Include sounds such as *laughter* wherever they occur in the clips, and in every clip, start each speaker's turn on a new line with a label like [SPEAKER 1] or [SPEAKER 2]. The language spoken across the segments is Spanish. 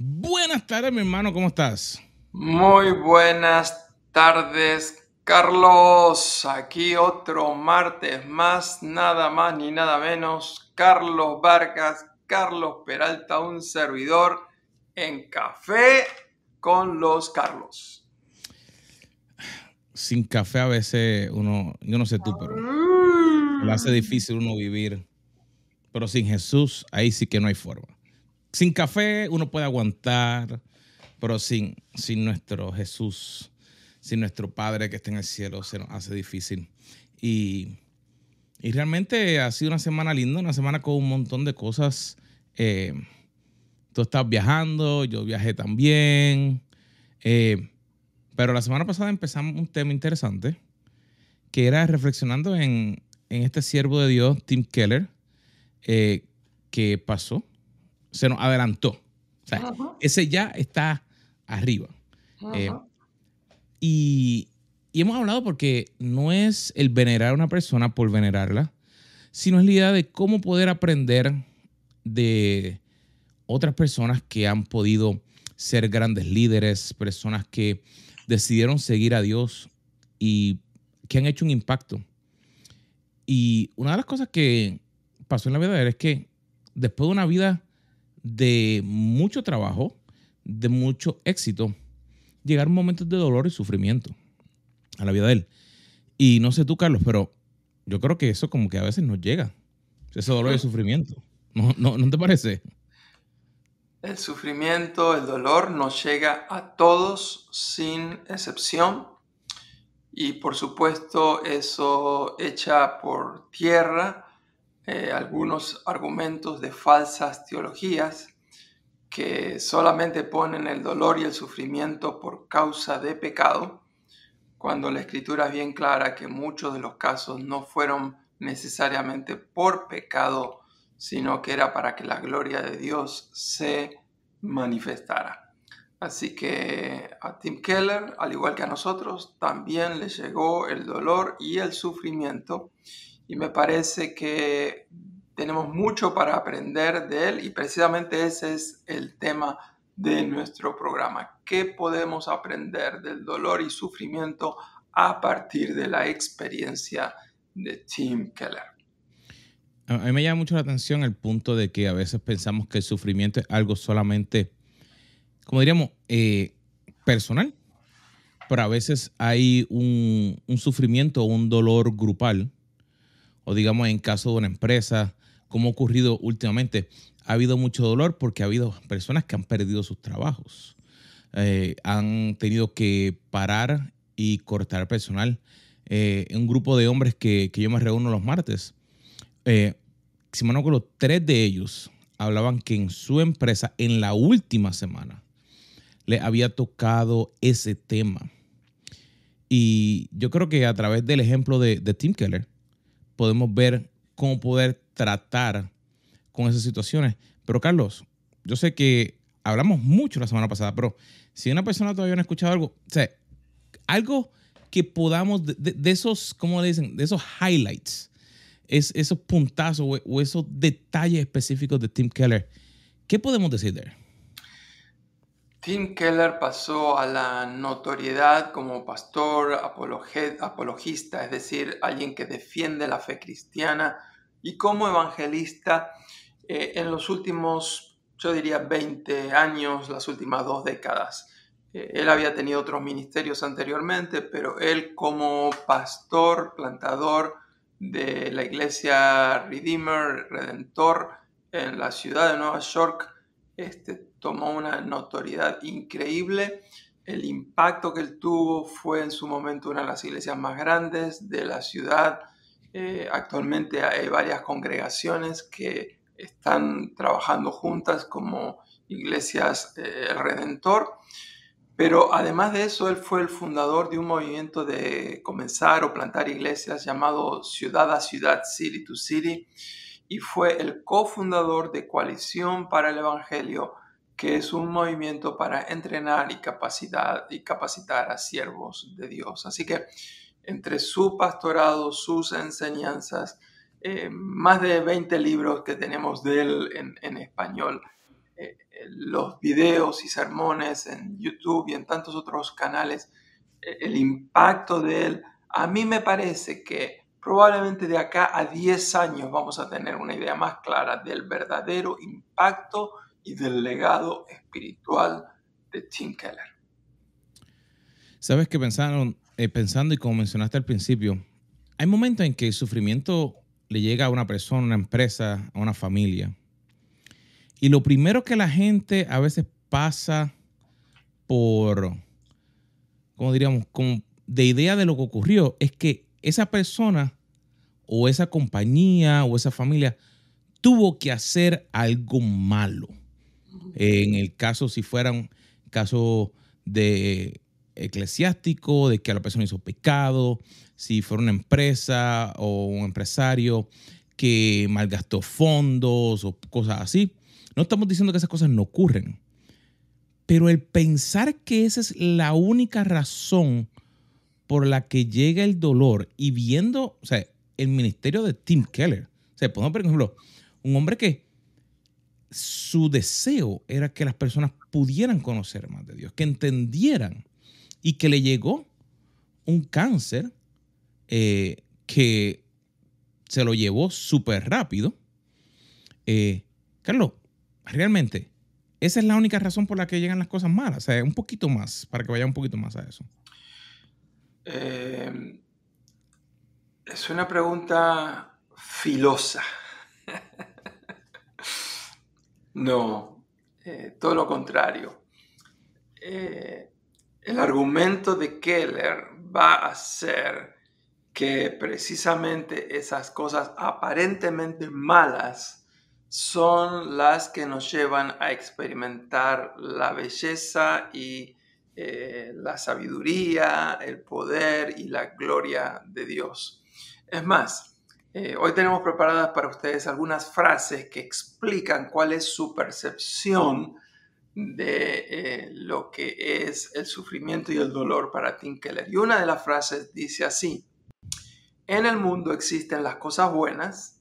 [SPEAKER 1] Buenas tardes, mi hermano, ¿cómo estás?
[SPEAKER 2] Muy buenas tardes, Carlos. Aquí otro martes más, nada más ni nada menos. Carlos Vargas, Carlos Peralta, un servidor en café con los Carlos.
[SPEAKER 1] Sin café a veces uno, yo no sé tú, pero lo hace difícil uno vivir. Pero sin Jesús, ahí sí que no hay forma. Sin café uno puede aguantar, pero sin, sin nuestro Jesús, sin nuestro Padre que está en el cielo, se nos hace difícil. Y, y realmente ha sido una semana linda, una semana con un montón de cosas. Eh, tú estás viajando, yo viajé también. Eh, pero la semana pasada empezamos un tema interesante, que era reflexionando en, en este siervo de Dios, Tim Keller, eh, que pasó, se nos adelantó. O sea, ese ya está arriba. Eh, y, y, hemos hablado porque no es el venerar a una persona por venerarla, sino es la idea de cómo poder aprender de otras personas que han podido ser grandes líderes, personas que decidieron seguir a Dios y que han hecho un impacto. Y una de las cosas que pasó en la vida de él es que después de una vida de mucho trabajo, de mucho éxito, llegaron momentos de dolor y sufrimiento a la vida de él. Y no sé tú, Carlos, pero yo creo que eso como que a veces nos llega, ese dolor y sufrimiento. ¿No, no, ¿No te parece?
[SPEAKER 2] El sufrimiento, el dolor nos llega a todos sin excepción y por supuesto eso echa por tierra eh, algunos argumentos de falsas teologías que solamente ponen el dolor y el sufrimiento por causa de pecado, cuando la escritura es bien clara que muchos de los casos no fueron necesariamente por pecado, sino que era para que la gloria de Dios se manifestara. Así que a Tim Keller, al igual que a nosotros, también le llegó el dolor y el sufrimiento y me parece que tenemos mucho para aprender de él y precisamente ese es el tema de nuestro programa. ¿Qué podemos aprender del dolor y sufrimiento a partir de la experiencia de Tim Keller?
[SPEAKER 1] A mí me llama mucho la atención el punto de que a veces pensamos que el sufrimiento es algo solamente, como diríamos, eh, personal, pero a veces hay un, un sufrimiento o un dolor grupal o digamos en caso de una empresa, como ha ocurrido últimamente, ha habido mucho dolor porque ha habido personas que han perdido sus trabajos, eh, han tenido que parar y cortar personal. Eh, un grupo de hombres que, yo me reúno los martes, eh, si me acuerdo, tres de ellos hablaban que en su empresa, en la última semana, le había tocado ese tema. Y yo creo que a través del ejemplo de, de Tim Keller, podemos ver cómo poder tratar con esas situaciones. Pero Carlos, yo sé que hablamos mucho la semana pasada, pero si una persona todavía no ha escuchado algo, o sea, algo que podamos, de, esos, ¿cómo le dicen? De esos highlights, es, esos puntazos o, esos detalles específicos de Tim Keller, ¿qué podemos decir de él?
[SPEAKER 2] Tim Keller pasó a la notoriedad como pastor apologista, es decir, alguien que defiende la fe cristiana, y como evangelista eh, en los últimos, yo diría, 20 años, las últimas dos décadas. Eh, él había tenido otros ministerios anteriormente, pero él como pastor, plantador de la iglesia Redeemer, Redentor, en la ciudad de Nueva York, este, tomó una notoriedad increíble. El impacto que él tuvo fue en su momento una de las iglesias más grandes de la ciudad. Eh, actualmente hay varias congregaciones que están trabajando juntas como iglesias eh, Redentor. Pero además de eso, él fue el fundador de un movimiento de comenzar o plantar iglesias llamado Ciudad a Ciudad, City to City, y fue el cofundador de Coalición para el Evangelio, que es un movimiento para entrenar y, capacitar, a siervos de Dios. Así que entre su pastorado, sus enseñanzas, eh, más de 20 libros que tenemos de él en, español, eh, los videos y sermones en YouTube y en tantos otros canales, eh, el impacto de él, a mí me parece que probablemente de acá a 10 años vamos a tener una idea más clara del verdadero impacto y del legado espiritual de Tim Keller.
[SPEAKER 1] Sabes que pensaron, eh, pensando y como mencionaste al principio, hay momentos en que el sufrimiento le llega a una persona, a una empresa, a una familia. Y lo primero que la gente a veces pasa por, como diríamos, de idea de lo que ocurrió, es que esa persona o esa compañía o esa familia tuvo que hacer algo malo. En el caso, si fuera un caso de eclesiástico, de que la persona hizo pecado, si fuera una empresa o un empresario que malgastó fondos o cosas así. No estamos diciendo que esas cosas no ocurren, pero el pensar que esa es la única razón por la que llega el dolor y viendo, o sea, el ministerio de Tim Keller, o sea, por ejemplo, un hombre que su deseo era que las personas pudieran conocer más de Dios, que entendieran y que le llegó un cáncer eh, que se lo llevó súper rápido. Eh, Carlos, realmente, esa es la única razón por la que llegan las cosas malas. O sea, un poquito más, para que vaya un poquito más a eso.
[SPEAKER 2] Eh, es una pregunta filosa. No, todo lo contrario. el argumento de Keller va a ser que precisamente esas cosas aparentemente malas son las que nos llevan a experimentar la belleza y eh, la sabiduría, el poder y la gloria de Dios. Es más, eh, hoy tenemos preparadas para ustedes algunas frases que explican cuál es su percepción de eh, lo que es el sufrimiento y el dolor para Tim Keller. Y una de las frases dice así, en el mundo existen las cosas buenas,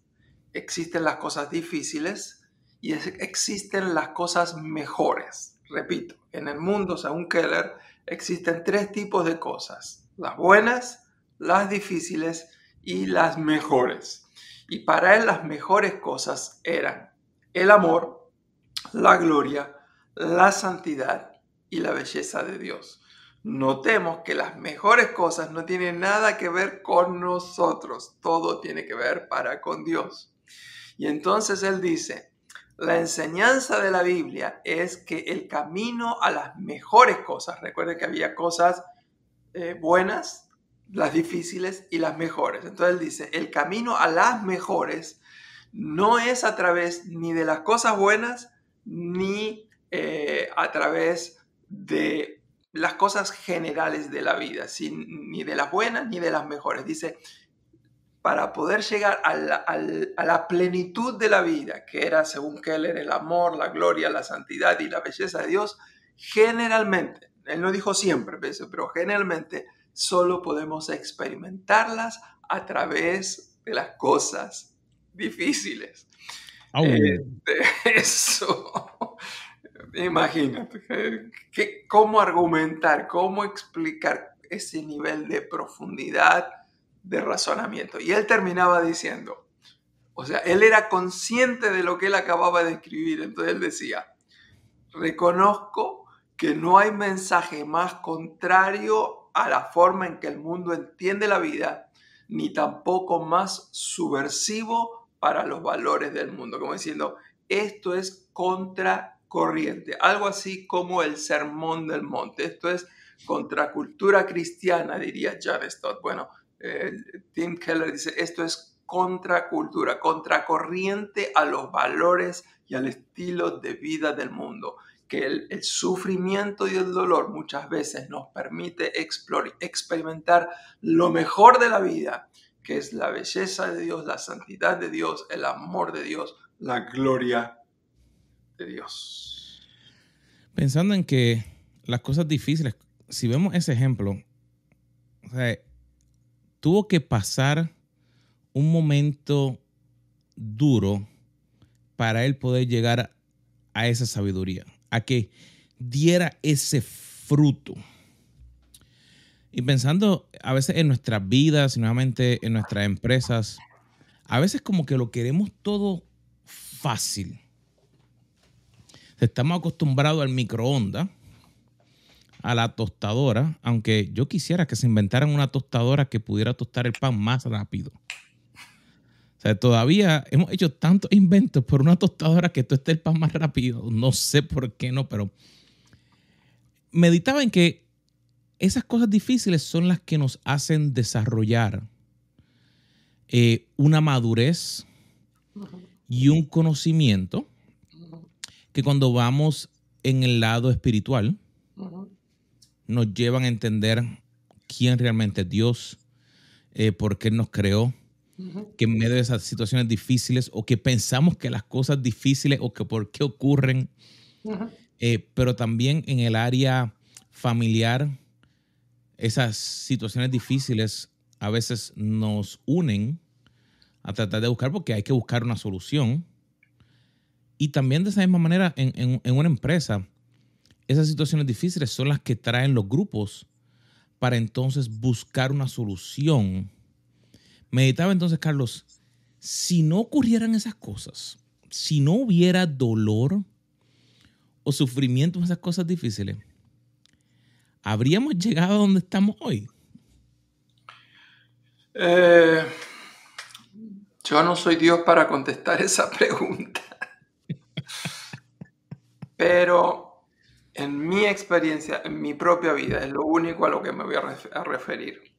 [SPEAKER 2] existen las cosas difíciles y existen las cosas mejores. Repito, en el mundo, según Keller, existen tres tipos de cosas. Las buenas, las difíciles y las mejores. Y para él las mejores cosas eran el amor, la gloria, la santidad y la belleza de Dios notemos que las mejores cosas no tienen nada que ver con nosotros, todo tiene que ver para con Dios. Y entonces él dice, la enseñanza de la Biblia es que el camino a las mejores cosas, recuerde que había cosas eh, buenas, las difíciles y las mejores. Entonces él dice, el camino a las mejores no es a través ni de las cosas buenas ni eh, a través de las cosas generales de la vida, ni de las buenas ni de las mejores. Dice, para poder llegar a la, plenitud de la vida, que era, según Keller, el amor, la gloria, la santidad y la belleza de Dios, generalmente, él no dijo siempre, pero generalmente solo podemos experimentarlas a través de las cosas difíciles. Eh, *laughs* eso Imagínate, ¿cómo argumentar, cómo explicar ese nivel de profundidad de razonamiento? Y él terminaba diciendo, o sea, él era consciente de lo que él acababa de escribir, entonces él decía, reconozco que no hay mensaje más contrario a la forma en que el mundo entiende la vida, ni tampoco más subversivo para los valores del mundo, como diciendo, esto es contra corriente, algo así como el sermón del monte. Esto es contracultura cristiana, diría John Stott. Bueno, eh, Tim Keller dice, esto es contracultura, contracorriente a los valores y al estilo de vida del mundo, que el, sufrimiento y el dolor muchas veces nos permite experimentar lo mejor de la vida, que es la belleza de Dios, la santidad de Dios, el amor de Dios, la gloria de Dios.
[SPEAKER 1] Pensando en que las cosas difíciles, si vemos ese ejemplo, tuvo que pasar un momento duro para él poder llegar a esa sabiduría, a que diera ese fruto. Y pensando a veces en nuestras vidas nuevamente en nuestras empresas, a veces como que lo queremos todo fácil. Estamos acostumbrados al microondas, a la tostadora, aunque yo quisiera que se inventaran una tostadora que pudiera tostar el pan más rápido. O sea, todavía hemos hecho tantos inventos por una tostadora que toste el pan más rápido. No sé por qué no, pero meditaba en que esas cosas difíciles son las que nos hacen desarrollar eh, una madurez y un conocimiento que cuando vamos en el lado espiritual nos llevan a entender quién realmente es Dios, eh, por qué nos creó, que en medio de esas situaciones difíciles o que pensamos que las cosas difíciles o que por qué ocurren, eh, pero también en el área familiar, esas situaciones difíciles a veces nos unen a tratar de buscar porque hay que buscar una solución. Y también de esa misma manera en, en una empresa, esas situaciones difíciles son las que traen los grupos para entonces buscar una solución Meditaba entonces, Carlos, si no ocurrieran esas cosas, si no hubiera dolor o sufrimiento en esas cosas difíciles, ¿habríamos llegado a donde estamos hoy?
[SPEAKER 2] Eh, yo no soy Dios para contestar *laughs* esa pregunta. Pero en mi experiencia, en mi propia vida, es lo único a lo que me voy a referir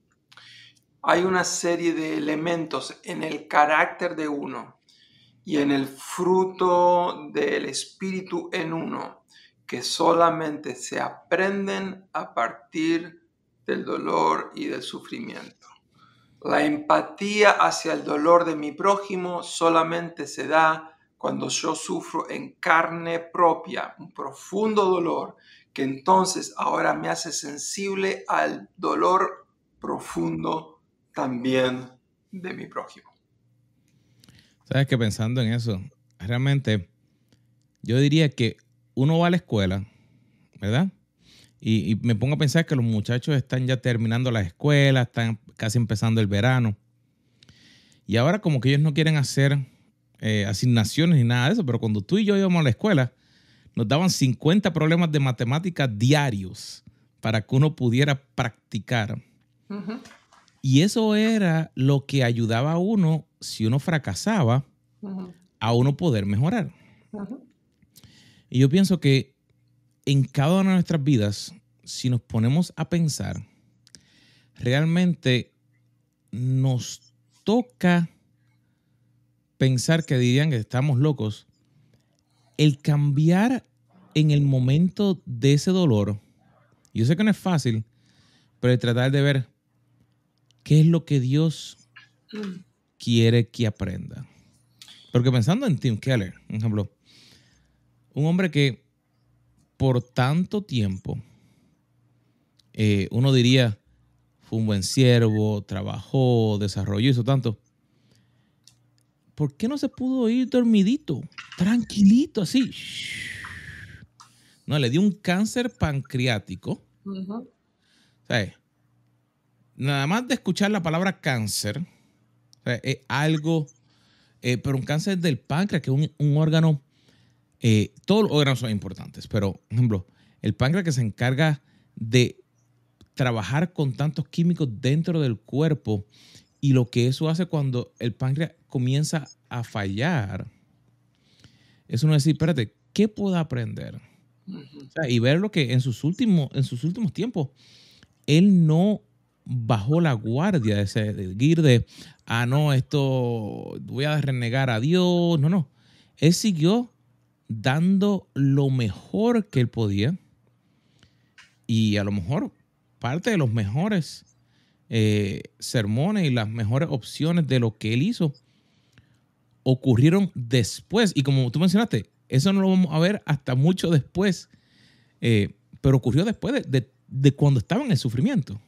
[SPEAKER 2] hay una serie de elementos en el carácter de uno y en el fruto del espíritu en uno que solamente se aprenden a partir del dolor y del sufrimiento. La empatía hacia el dolor de mi prójimo solamente se da cuando yo sufro en carne propia un profundo dolor que entonces ahora me hace sensible al dolor profundo también de mi prójimo.
[SPEAKER 1] Sabes que pensando en eso, realmente yo diría que uno va a la escuela, ¿verdad? Y, me pongo a pensar que los muchachos están ya terminando la escuela, están casi empezando el verano. Y ahora como que ellos no quieren hacer eh, asignaciones ni nada de eso, pero cuando tú y yo íbamos a la escuela, nos daban 50 problemas de matemáticas diarios para que uno pudiera practicar. Y eso era lo que ayudaba a uno, si uno fracasaba, a uno poder mejorar. Y yo pienso que en cada una de nuestras vidas, si nos ponemos a pensar, realmente nos toca pensar que dirían que estamos locos, el cambiar en el momento de ese dolor, yo sé que no es fácil, pero el tratar de ver, ¿Qué es lo que Dios quiere que aprenda? Porque pensando en Tim Keller, por ejemplo, un hombre que por tanto tiempo, eh, uno diría, fue un buen siervo, trabajó, desarrolló, hizo tanto. ¿Por qué no se pudo ir dormidito, tranquilito, así? No, le dio un cáncer pancreático. ¿Sabes? Nada más de escuchar la palabra cáncer, es algo, eh, pero un cáncer del páncreas, que es un, órgano, eh, todos los órganos son importantes, pero, por ejemplo, el páncreas que se encarga de trabajar con tantos químicos dentro del cuerpo y lo que eso hace cuando el páncreas comienza a fallar, es uno decir, espérate, ¿qué puedo aprender? y ver lo que en sus últimos, en sus últimos tiempos, él no bajó la guardia de seguir de, ah, no, esto voy a renegar a Dios. No, no. Él siguió dando lo mejor que él podía. Y a lo mejor parte de los mejores eh, sermones y las mejores opciones de lo que él hizo ocurrieron después. Y como tú mencionaste, eso no lo vamos a ver hasta mucho después. Eh, pero ocurrió después de cuando estaba en el sufrimiento.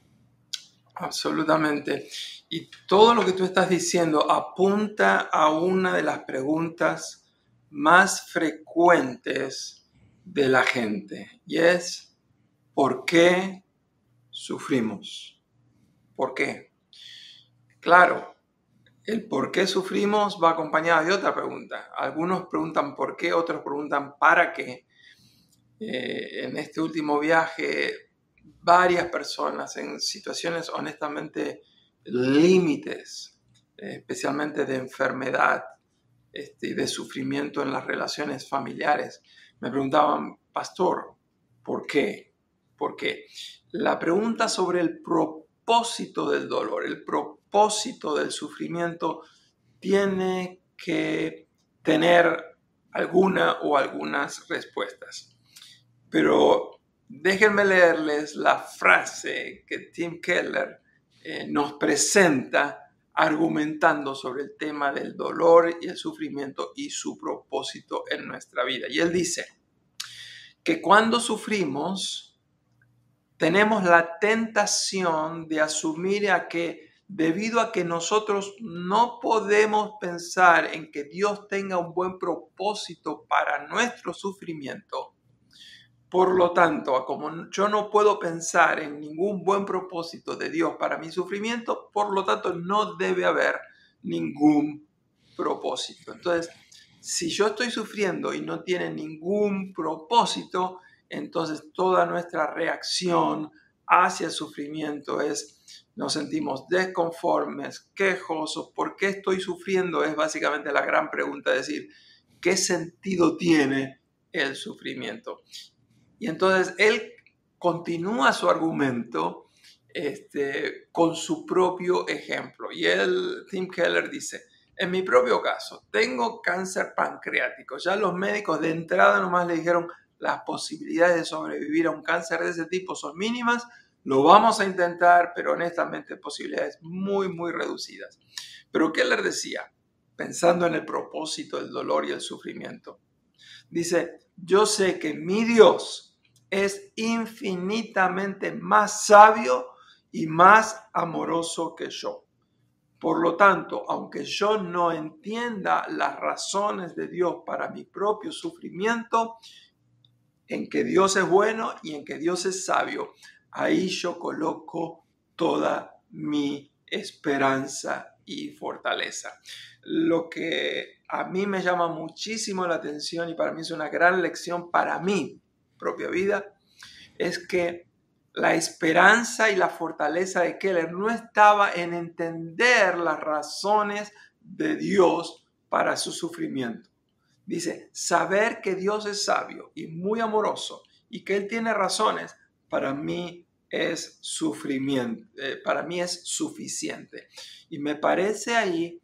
[SPEAKER 2] Absolutamente. Y todo lo que tú estás diciendo apunta a una de las preguntas más frecuentes de la gente y es ¿por qué sufrimos? ¿Por qué? Claro, el por qué sufrimos va acompañado de otra pregunta. Algunos preguntan por qué, otros preguntan para qué. Eh, en este último viaje, varias personas en situaciones honestamente límites, especialmente de enfermedad este, y de sufrimiento en las relaciones familiares, me preguntaban, pastor, ¿por qué? ¿Por qué? La pregunta sobre el propósito del dolor, el propósito del sufrimiento, tiene que tener alguna o algunas respuestas. Pero déjenme leerles la frase que Tim Keller eh, nos presenta argumentando sobre el tema del dolor y el sufrimiento y su propósito en nuestra vida. Y él dice que cuando sufrimos, tenemos la tentación de asumir que debido a que nosotros no podemos pensar en que Dios tenga un buen propósito para nuestro sufrimiento, por lo tanto, como yo no puedo pensar en ningún buen propósito de Dios para mi sufrimiento, por lo tanto no debe haber ningún propósito. Entonces, si yo estoy sufriendo y no tiene ningún propósito, entonces toda nuestra reacción hacia el sufrimiento es, nos sentimos desconformes, quejosos, ¿por qué estoy sufriendo? Es básicamente la gran pregunta, decir, ¿qué sentido tiene el sufrimiento? Y entonces él continúa su argumento este, con su propio ejemplo. Y él, Tim Keller dice, en mi propio caso, tengo cáncer pancreático. Ya los médicos de entrada nomás le dijeron las posibilidades de sobrevivir a un cáncer de ese tipo son mínimas. Lo vamos a intentar, pero honestamente posibilidades muy, muy reducidas. Pero Keller decía, pensando en el propósito del dolor y el sufrimiento, dice, yo sé que mi Dios es infinitamente más sabio y más amoroso que yo. Por lo tanto, aunque yo no entienda las razones de Dios para mi propio sufrimiento, en que Dios es bueno y en que Dios es sabio, ahí yo coloco toda mi esperanza y fortaleza. Lo que a mí me llama muchísimo la atención y para mí es una gran lección para mí propia vida, es que la esperanza y la fortaleza de Keller no estaba en entender las razones de Dios para su sufrimiento. Dice, saber que Dios es sabio y muy amoroso y que Él tiene razones, para mí es sufrimiento, eh, para mí es suficiente. Y me parece ahí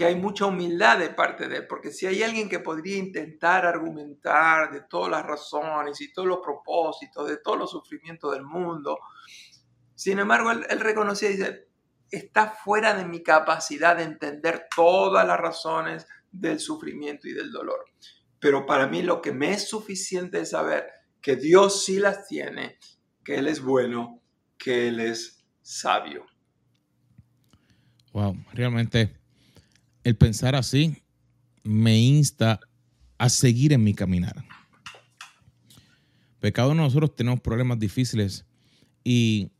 [SPEAKER 2] que hay mucha humildad de parte de él, porque si hay alguien que podría intentar argumentar de todas las razones y todos los propósitos, de todos los sufrimientos del mundo, sin embargo, él, él reconocía y dice, está fuera de mi capacidad de entender todas las razones del sufrimiento y del dolor. Pero para mí lo que me es suficiente es saber que Dios sí las tiene, que Él es bueno, que Él es sabio.
[SPEAKER 1] Wow, realmente el pensar así me insta a seguir en mi caminar. Porque nosotros tenemos problemas difíciles y,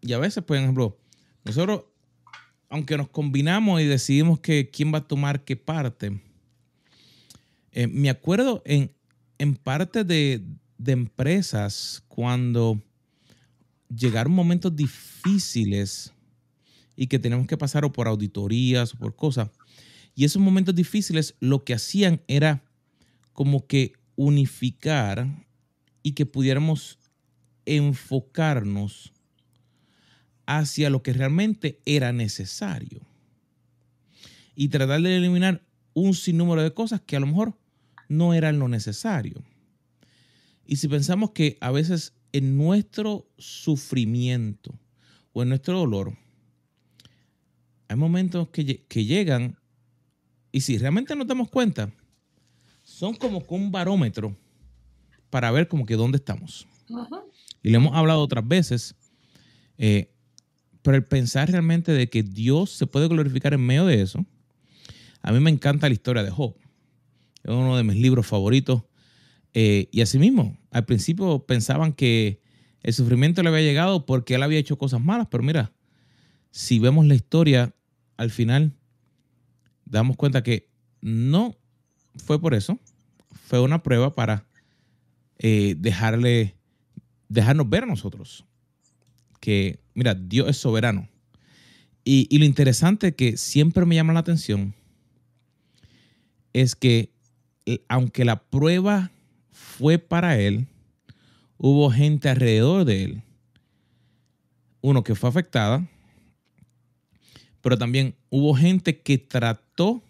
[SPEAKER 1] y a veces, por ejemplo, nosotros, aunque nos combinamos y decidimos que quién va a tomar qué parte, eh, me acuerdo en, en parte de, de empresas cuando llegaron momentos difíciles y que tenemos que pasar o por auditorías o por cosas. Y esos momentos difíciles lo que hacían era como que unificar y que pudiéramos enfocarnos hacia lo que realmente era necesario y tratar de eliminar un sinnúmero de cosas que a lo mejor no eran lo necesario. Y si pensamos que a veces en nuestro sufrimiento o en nuestro dolor hay momentos que, llegan y si realmente nos damos cuenta, son como con un barómetro para ver como que dónde estamos. Y le hemos hablado otras veces, eh, pero el pensar realmente de que Dios se puede glorificar en medio de eso, a mí me encanta la historia de Job. es uno de mis libros favoritos. Eh, y asimismo, al principio pensaban que el sufrimiento le había llegado porque él había hecho cosas malas, pero mira, si vemos la historia, al final damos cuenta que no fue por eso, fue una prueba para eh, dejarle, dejarnos ver a nosotros que, mira, Dios es soberano. Y, lo interesante que siempre me llama la atención es que eh, aunque la prueba fue para él, hubo gente alrededor de él. Uno que fue afectada, pero también hubo gente que trató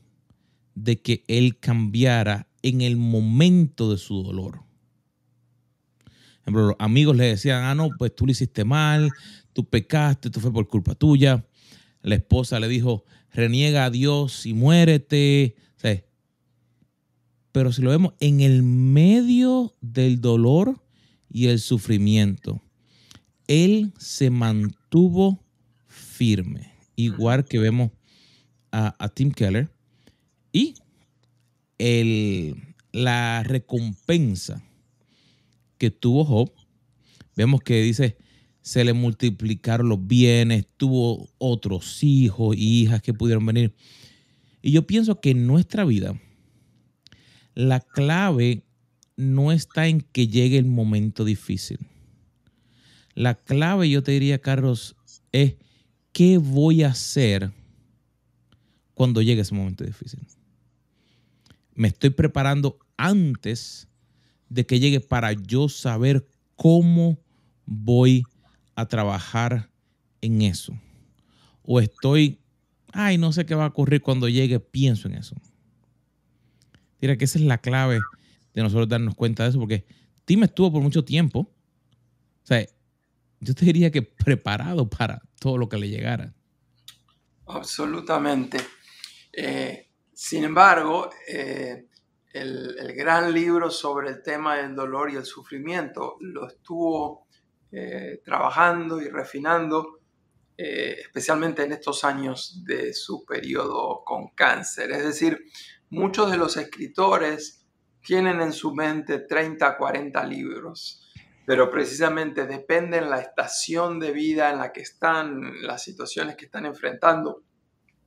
[SPEAKER 1] de que él cambiara en el momento de su dolor. Ejemplo, los amigos le decían, ah, no, pues tú lo hiciste mal, tú pecaste, esto fue por culpa tuya. La esposa le dijo, reniega a Dios y muérete. pero si lo vemos en el medio del dolor y el sufrimiento, él se mantuvo firme, igual que vemos a, a Tim Keller. Y el, la recompensa que tuvo Job, vemos que dice, se le multiplicaron los bienes, tuvo otros hijos y hijas que pudieron venir. Y yo pienso que en nuestra vida, la clave no está en que llegue el momento difícil. La clave, yo te diría, Carlos, es qué voy a hacer cuando llegue ese momento difícil me estoy preparando antes de que llegue para yo saber cómo voy a trabajar en eso. O estoy, ay, no sé qué va a ocurrir cuando llegue, pienso en eso. Mira que esa es la clave de nosotros darnos cuenta de eso, porque Tim estuvo por mucho tiempo. O sea, yo te diría que preparado para todo lo que le llegara.
[SPEAKER 2] Absolutamente. Eh, sin embargo, eh, el, gran libro sobre el tema del dolor y el sufrimiento lo estuvo eh, trabajando y refinando, especialmente en estos años de su periodo con cáncer. Es decir, muchos de los escritores tienen en su mente 30, 40 libros, pero precisamente dependen la estación de vida en la que están, las situaciones que están enfrentando,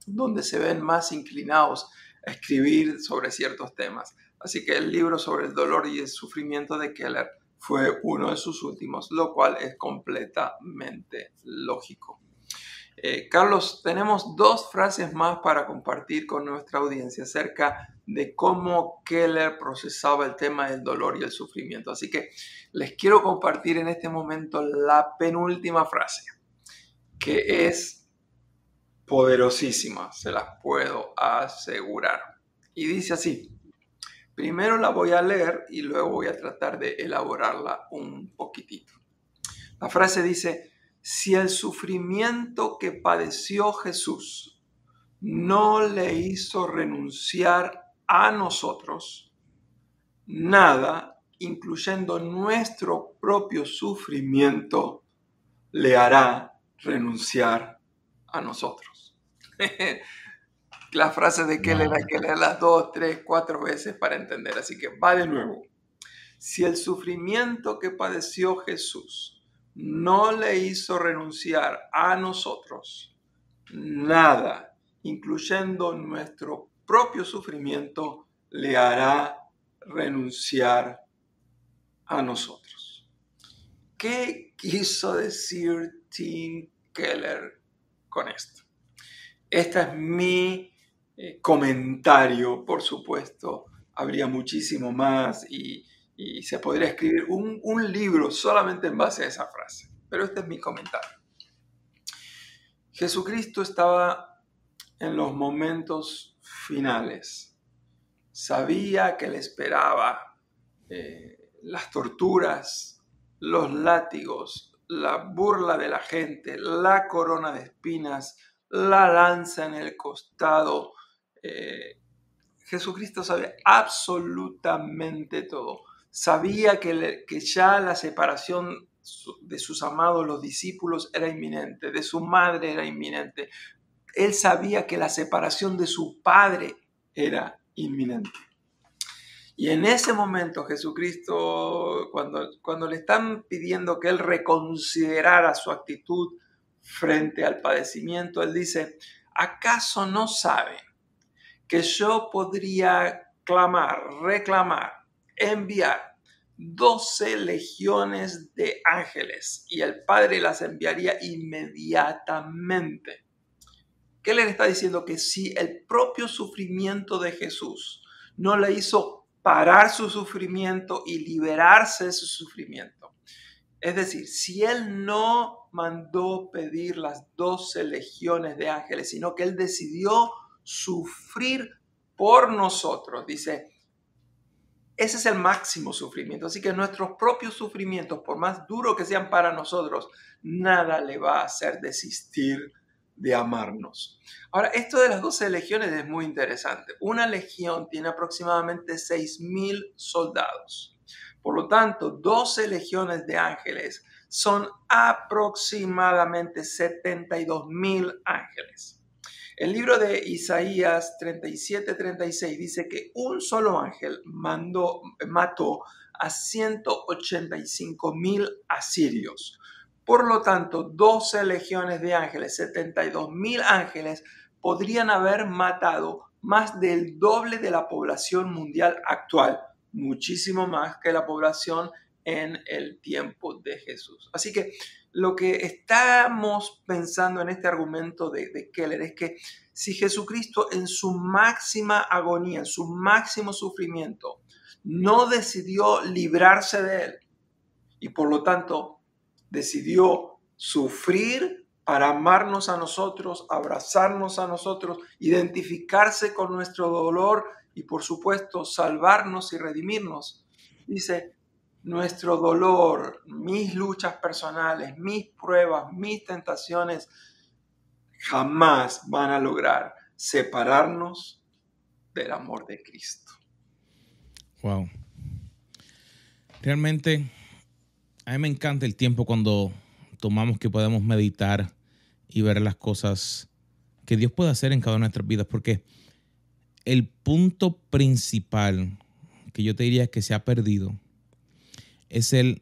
[SPEAKER 2] donde se ven más inclinados escribir sobre ciertos temas. Así que el libro sobre el dolor y el sufrimiento de Keller fue uno de sus últimos, lo cual es completamente lógico. Eh, Carlos, tenemos dos frases más para compartir con nuestra audiencia acerca de cómo Keller procesaba el tema del dolor y el sufrimiento. Así que les quiero compartir en este momento la penúltima frase, que es poderosísima, se las puedo asegurar. Y dice así, primero la voy a leer y luego voy a tratar de elaborarla un poquitito. La frase dice, si el sufrimiento que padeció Jesús no le hizo renunciar a nosotros, nada, incluyendo nuestro propio sufrimiento, le hará renunciar a nosotros. *laughs* la frase de Keller hay que leerlas dos, tres, cuatro veces para entender. Así que va de nuevo. Si el sufrimiento que padeció Jesús no le hizo renunciar a nosotros nada, incluyendo nuestro propio sufrimiento, le hará renunciar a nosotros. ¿Qué quiso decir Tim Keller con esto? Este es mi eh, comentario, por supuesto. Habría muchísimo más y, se podría escribir un, un libro solamente en base a esa frase. Pero este es mi comentario. Jesucristo estaba en los momentos finales. Sabía que le esperaba eh, las torturas, los látigos, la burla de la gente, la corona de espinas, la lanza en el costado. Eh, Jesucristo sabe absolutamente todo. Sabía que, que ya la separación de sus amados, los discípulos, era inminente, de su madre era inminente. Él sabía que la separación de su padre era inminente. Y en ese momento Jesucristo, cuando, cuando le están pidiendo que Él reconsiderara su actitud frente al padecimiento, Él dice, ¿acaso no sabe que yo podría clamar, reclamar, enviar 12 legiones de ángeles y el Padre las enviaría inmediatamente? ¿Qué le está diciendo? Que si el propio sufrimiento de Jesús no le hizo parar su sufrimiento y liberarse de su sufrimiento. Es decir, si Él no mandó pedir las doce legiones de ángeles, sino que Él decidió sufrir por nosotros, dice, ese es el máximo sufrimiento. Así que nuestros propios sufrimientos, por más duros que sean para nosotros, nada le va a hacer desistir de amarnos. Ahora, esto de las 12 legiones es muy interesante. Una legión tiene aproximadamente 6.000 soldados. Por lo tanto, 12 legiones de ángeles son aproximadamente 72.000 ángeles. El libro de Isaías 37-36 dice que un solo ángel mandó, mató a 185.000 asirios. Por lo tanto, 12 legiones de ángeles, 72 mil ángeles, podrían haber matado más del doble de la población mundial actual, muchísimo más que la población en el tiempo de Jesús. Así que lo que estamos pensando en este argumento de, Keller es que si Jesucristo en su máxima agonía, en su máximo sufrimiento, no decidió librarse de él y por lo tanto decidió sufrir para amarnos a nosotros, abrazarnos a nosotros, identificarse con nuestro dolor y por supuesto salvarnos y redimirnos. Dice, nuestro dolor, mis luchas personales, mis pruebas, mis tentaciones, jamás van a lograr separarnos del amor de Cristo.
[SPEAKER 1] Wow. Realmente a mí me encanta el tiempo cuando tomamos que podemos meditar y ver las cosas que Dios puede hacer en cada una de nuestras vidas, porque el punto principal que yo te diría que se ha perdido es el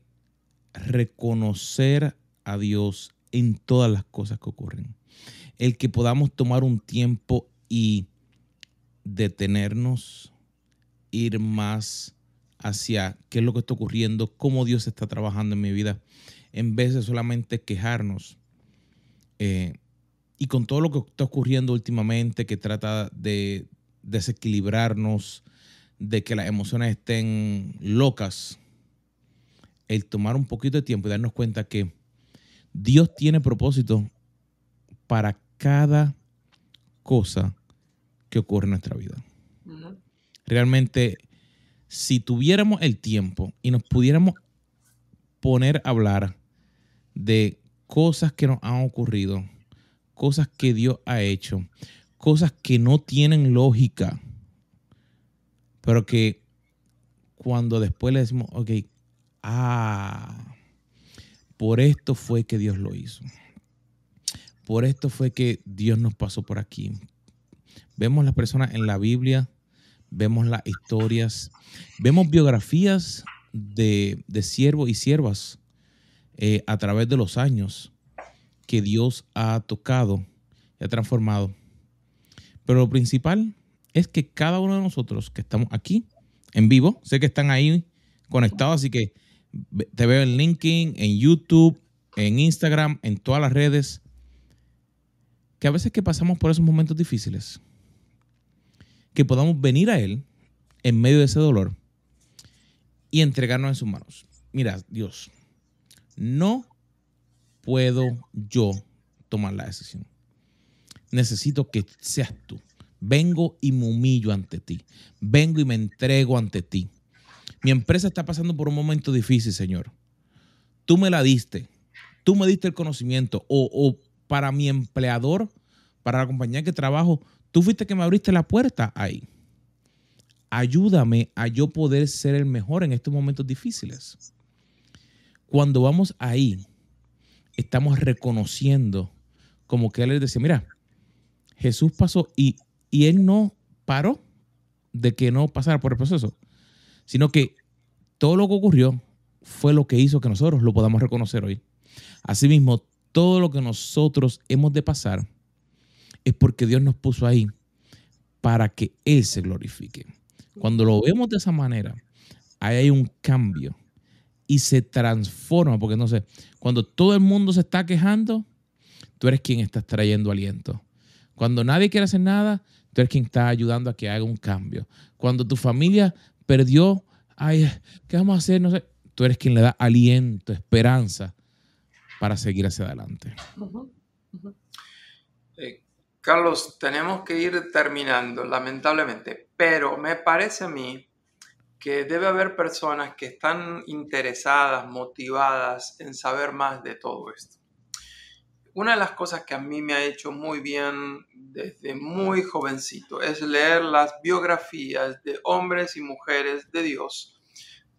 [SPEAKER 1] reconocer a Dios en todas las cosas que ocurren. El que podamos tomar un tiempo y detenernos, ir más hacia qué es lo que está ocurriendo, cómo Dios está trabajando en mi vida, en vez de solamente quejarnos. Eh, y con todo lo que está ocurriendo últimamente, que trata de desequilibrarnos, de que las emociones estén locas, el tomar un poquito de tiempo y darnos cuenta que Dios tiene propósito para cada cosa que ocurre en nuestra vida. Realmente si tuviéramos el tiempo y nos pudiéramos poner a hablar de cosas que nos han ocurrido, cosas que Dios ha hecho, cosas que no tienen lógica, pero que cuando después le decimos, ok, ah, por esto fue que Dios lo hizo. Por esto fue que Dios nos pasó por aquí. Vemos las personas en la Biblia vemos las historias, vemos biografías de, siervos y siervas eh, a través de los años que Dios ha tocado y ha transformado. Pero lo principal es que cada uno de nosotros que estamos aquí en vivo, sé que están ahí conectados, así que te veo en LinkedIn, en YouTube, en Instagram, en todas las redes, que a veces que pasamos por esos momentos difíciles, que podamos venir a Él en medio de ese dolor y entregarnos en sus manos. Mira, Dios, no puedo yo tomar la decisión. Necesito que seas tú. Vengo y me humillo ante ti. Vengo y me entrego ante ti. Mi empresa está pasando por un momento difícil, Señor. Tú me la diste. Tú me diste el conocimiento. O, o para mi empleador, para la compañía que trabajo, Tú fuiste que me abriste la puerta ahí. Ayúdame a yo poder ser el mejor en estos momentos difíciles. Cuando vamos ahí, estamos reconociendo como que él les decía, mira, Jesús pasó y, y él no paró de que no pasara por el proceso. Sino que todo lo que ocurrió fue lo que hizo que nosotros lo podamos reconocer hoy. Asimismo, todo lo que nosotros hemos de pasar es porque Dios nos puso ahí para que Él se glorifique. Cuando lo vemos de esa manera, ahí hay un cambio y se transforma, porque no cuando todo el mundo se está quejando, tú eres quien está trayendo aliento. Cuando nadie quiere hacer nada, tú eres quien está ayudando a que haga un cambio. Cuando tu familia perdió, ay, ¿qué vamos a hacer? No sé, tú eres quien le da aliento, esperanza para seguir hacia adelante.
[SPEAKER 2] Eh, Carlos, tenemos que ir terminando, lamentablemente, pero me parece a mí que debe haber personas que están interesadas, motivadas en saber más de todo esto. Una de las cosas que a mí me ha hecho muy bien desde muy jovencito es leer las biografías de hombres y mujeres de Dios,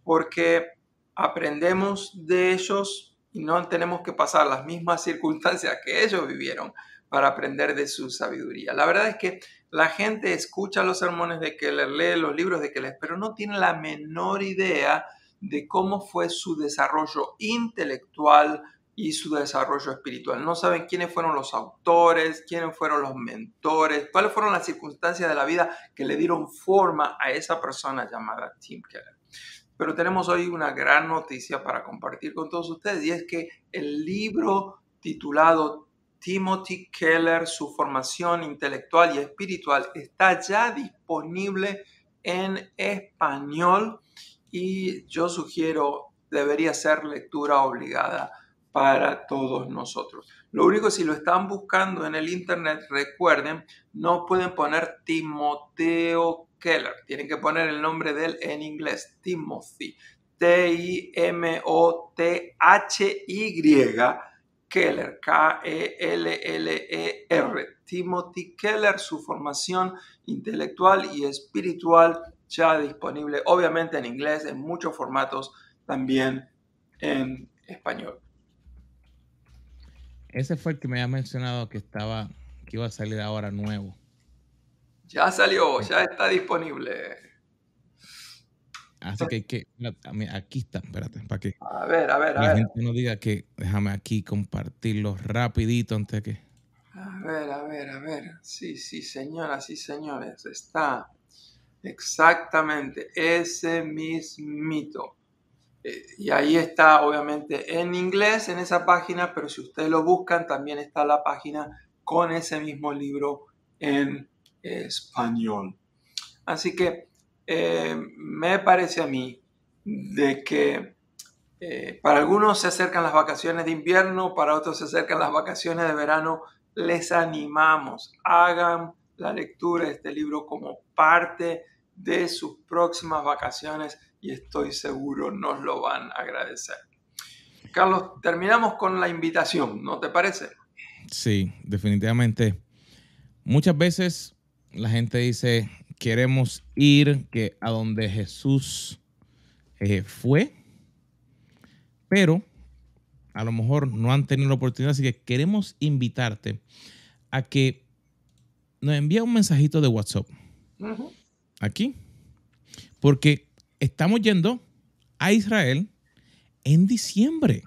[SPEAKER 2] porque aprendemos de ellos y no tenemos que pasar las mismas circunstancias que ellos vivieron para aprender de su sabiduría. La verdad es que la gente escucha los sermones de Keller, lee los libros de Keller, pero no tiene la menor idea de cómo fue su desarrollo intelectual y su desarrollo espiritual. No saben quiénes fueron los autores, quiénes fueron los mentores, cuáles fueron las circunstancias de la vida que le dieron forma a esa persona llamada Tim Keller. Pero tenemos hoy una gran noticia para compartir con todos ustedes y es que el libro titulado Timothy Keller, su formación intelectual y espiritual, está ya disponible en español y yo sugiero debería ser lectura obligada para todos nosotros. Lo único, si lo están buscando en el internet, recuerden, no pueden poner Timoteo Keller. Tienen que poner el nombre de él en inglés, Timothy. T-I-M-O-T-H-Y Keller, K-E-L-L-E-R. Timothy Keller, su formación intelectual y espiritual ya disponible, obviamente en inglés, en muchos formatos, también en español.
[SPEAKER 1] Ese fue el que me había mencionado que estaba, que iba a salir ahora nuevo.
[SPEAKER 2] Ya salió, ya está disponible.
[SPEAKER 1] Así que hay que. Aquí está, espérate, para que.
[SPEAKER 2] A ver, a ver, a
[SPEAKER 1] la
[SPEAKER 2] ver.
[SPEAKER 1] gente no diga que déjame aquí compartirlo rapidito antes que.
[SPEAKER 2] A ver, a ver, a ver. Sí, sí, señoras y señores. Está exactamente ese mismito. Eh, y ahí está, obviamente, en inglés en esa página, pero si ustedes lo buscan, también está la página con ese mismo libro en español. Así que eh, me parece a mí de que eh, para algunos se acercan las vacaciones de invierno, para otros se acercan las vacaciones de verano. Les animamos, hagan la lectura de este libro como parte de sus próximas vacaciones y estoy seguro nos lo van a agradecer. Carlos, terminamos con la invitación, ¿no te parece?
[SPEAKER 1] Sí, definitivamente. Muchas veces la gente dice, queremos ir que a donde Jesús eh, fue, pero a lo mejor no han tenido la oportunidad, así que queremos invitarte a que nos envíe un mensajito de WhatsApp aquí, porque estamos yendo a Israel en diciembre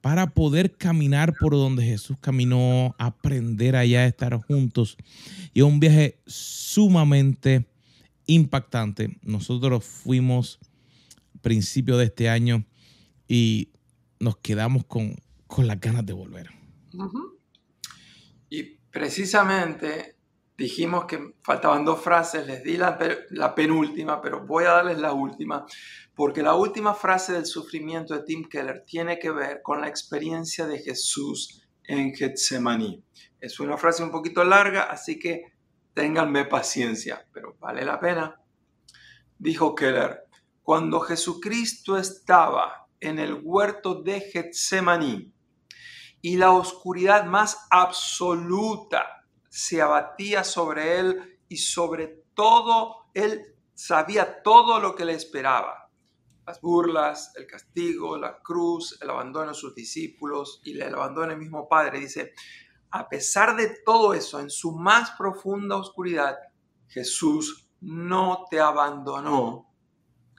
[SPEAKER 1] para poder caminar por donde Jesús caminó, aprender allá a estar juntos. Y un viaje sumamente impactante. Nosotros fuimos principio de este año y nos quedamos con, con las ganas de volver.
[SPEAKER 2] Y precisamente dijimos que faltaban dos frases, les di la, penúltima, pero voy a darles la última, porque la última frase del sufrimiento de Tim Keller tiene que ver con la experiencia de Jesús en Getsemaní. Es una frase un poquito larga, así que ténganme paciencia, pero vale la pena. Dijo Keller, cuando Jesucristo estaba en el huerto de Getsemaní y la oscuridad más absoluta se abatía sobre él y sobre todo, él sabía todo lo que le esperaba. Las burlas, el castigo, la cruz, el abandono de sus discípulos y el abandono del mismo Padre. Dice, a pesar de todo eso, en su más profunda oscuridad, Jesús no te abandonó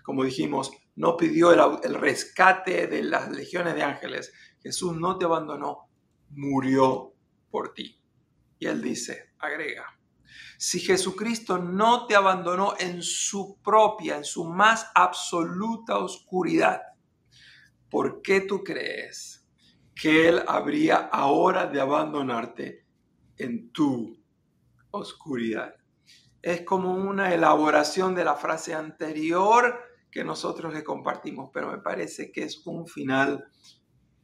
[SPEAKER 2] como dijimos, no pidió el, el rescate de las legiones de ángeles. Jesús no te abandonó, murió por ti. Y él dice, agrega, si Jesucristo no te abandonó en su propia, en su más absoluta oscuridad, ¿por qué tú crees que Él habría ahora de abandonarte en tu oscuridad? Es como una elaboración de la frase anterior que nosotros le compartimos, pero me parece que es un final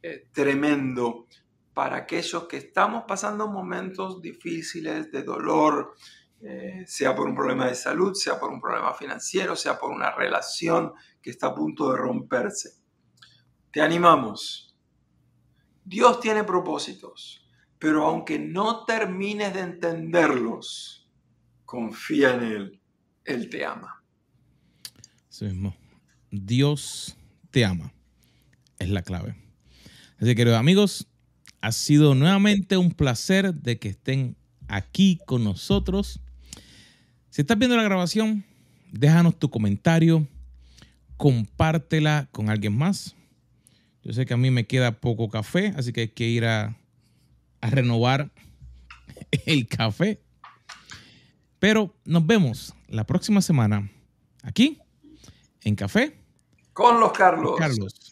[SPEAKER 2] eh, tremendo para aquellos que estamos pasando momentos difíciles de dolor, eh, sea por un problema de salud, sea por un problema financiero, sea por una relación que está a punto de romperse. Te animamos. Dios tiene propósitos, pero aunque no termines de entenderlos, confía en Él. Él te ama.
[SPEAKER 1] Sí mismo. Dios te ama. Es la clave. Así que, queridos amigos, ha sido nuevamente un placer de que estén aquí con nosotros. Si estás viendo la grabación, déjanos tu comentario, compártela con alguien más. Yo sé que a mí me queda poco café, así que hay que ir a, a renovar *laughs* el café. Pero nos vemos la próxima semana aquí en Café
[SPEAKER 2] con los Carlos.
[SPEAKER 1] Carlos.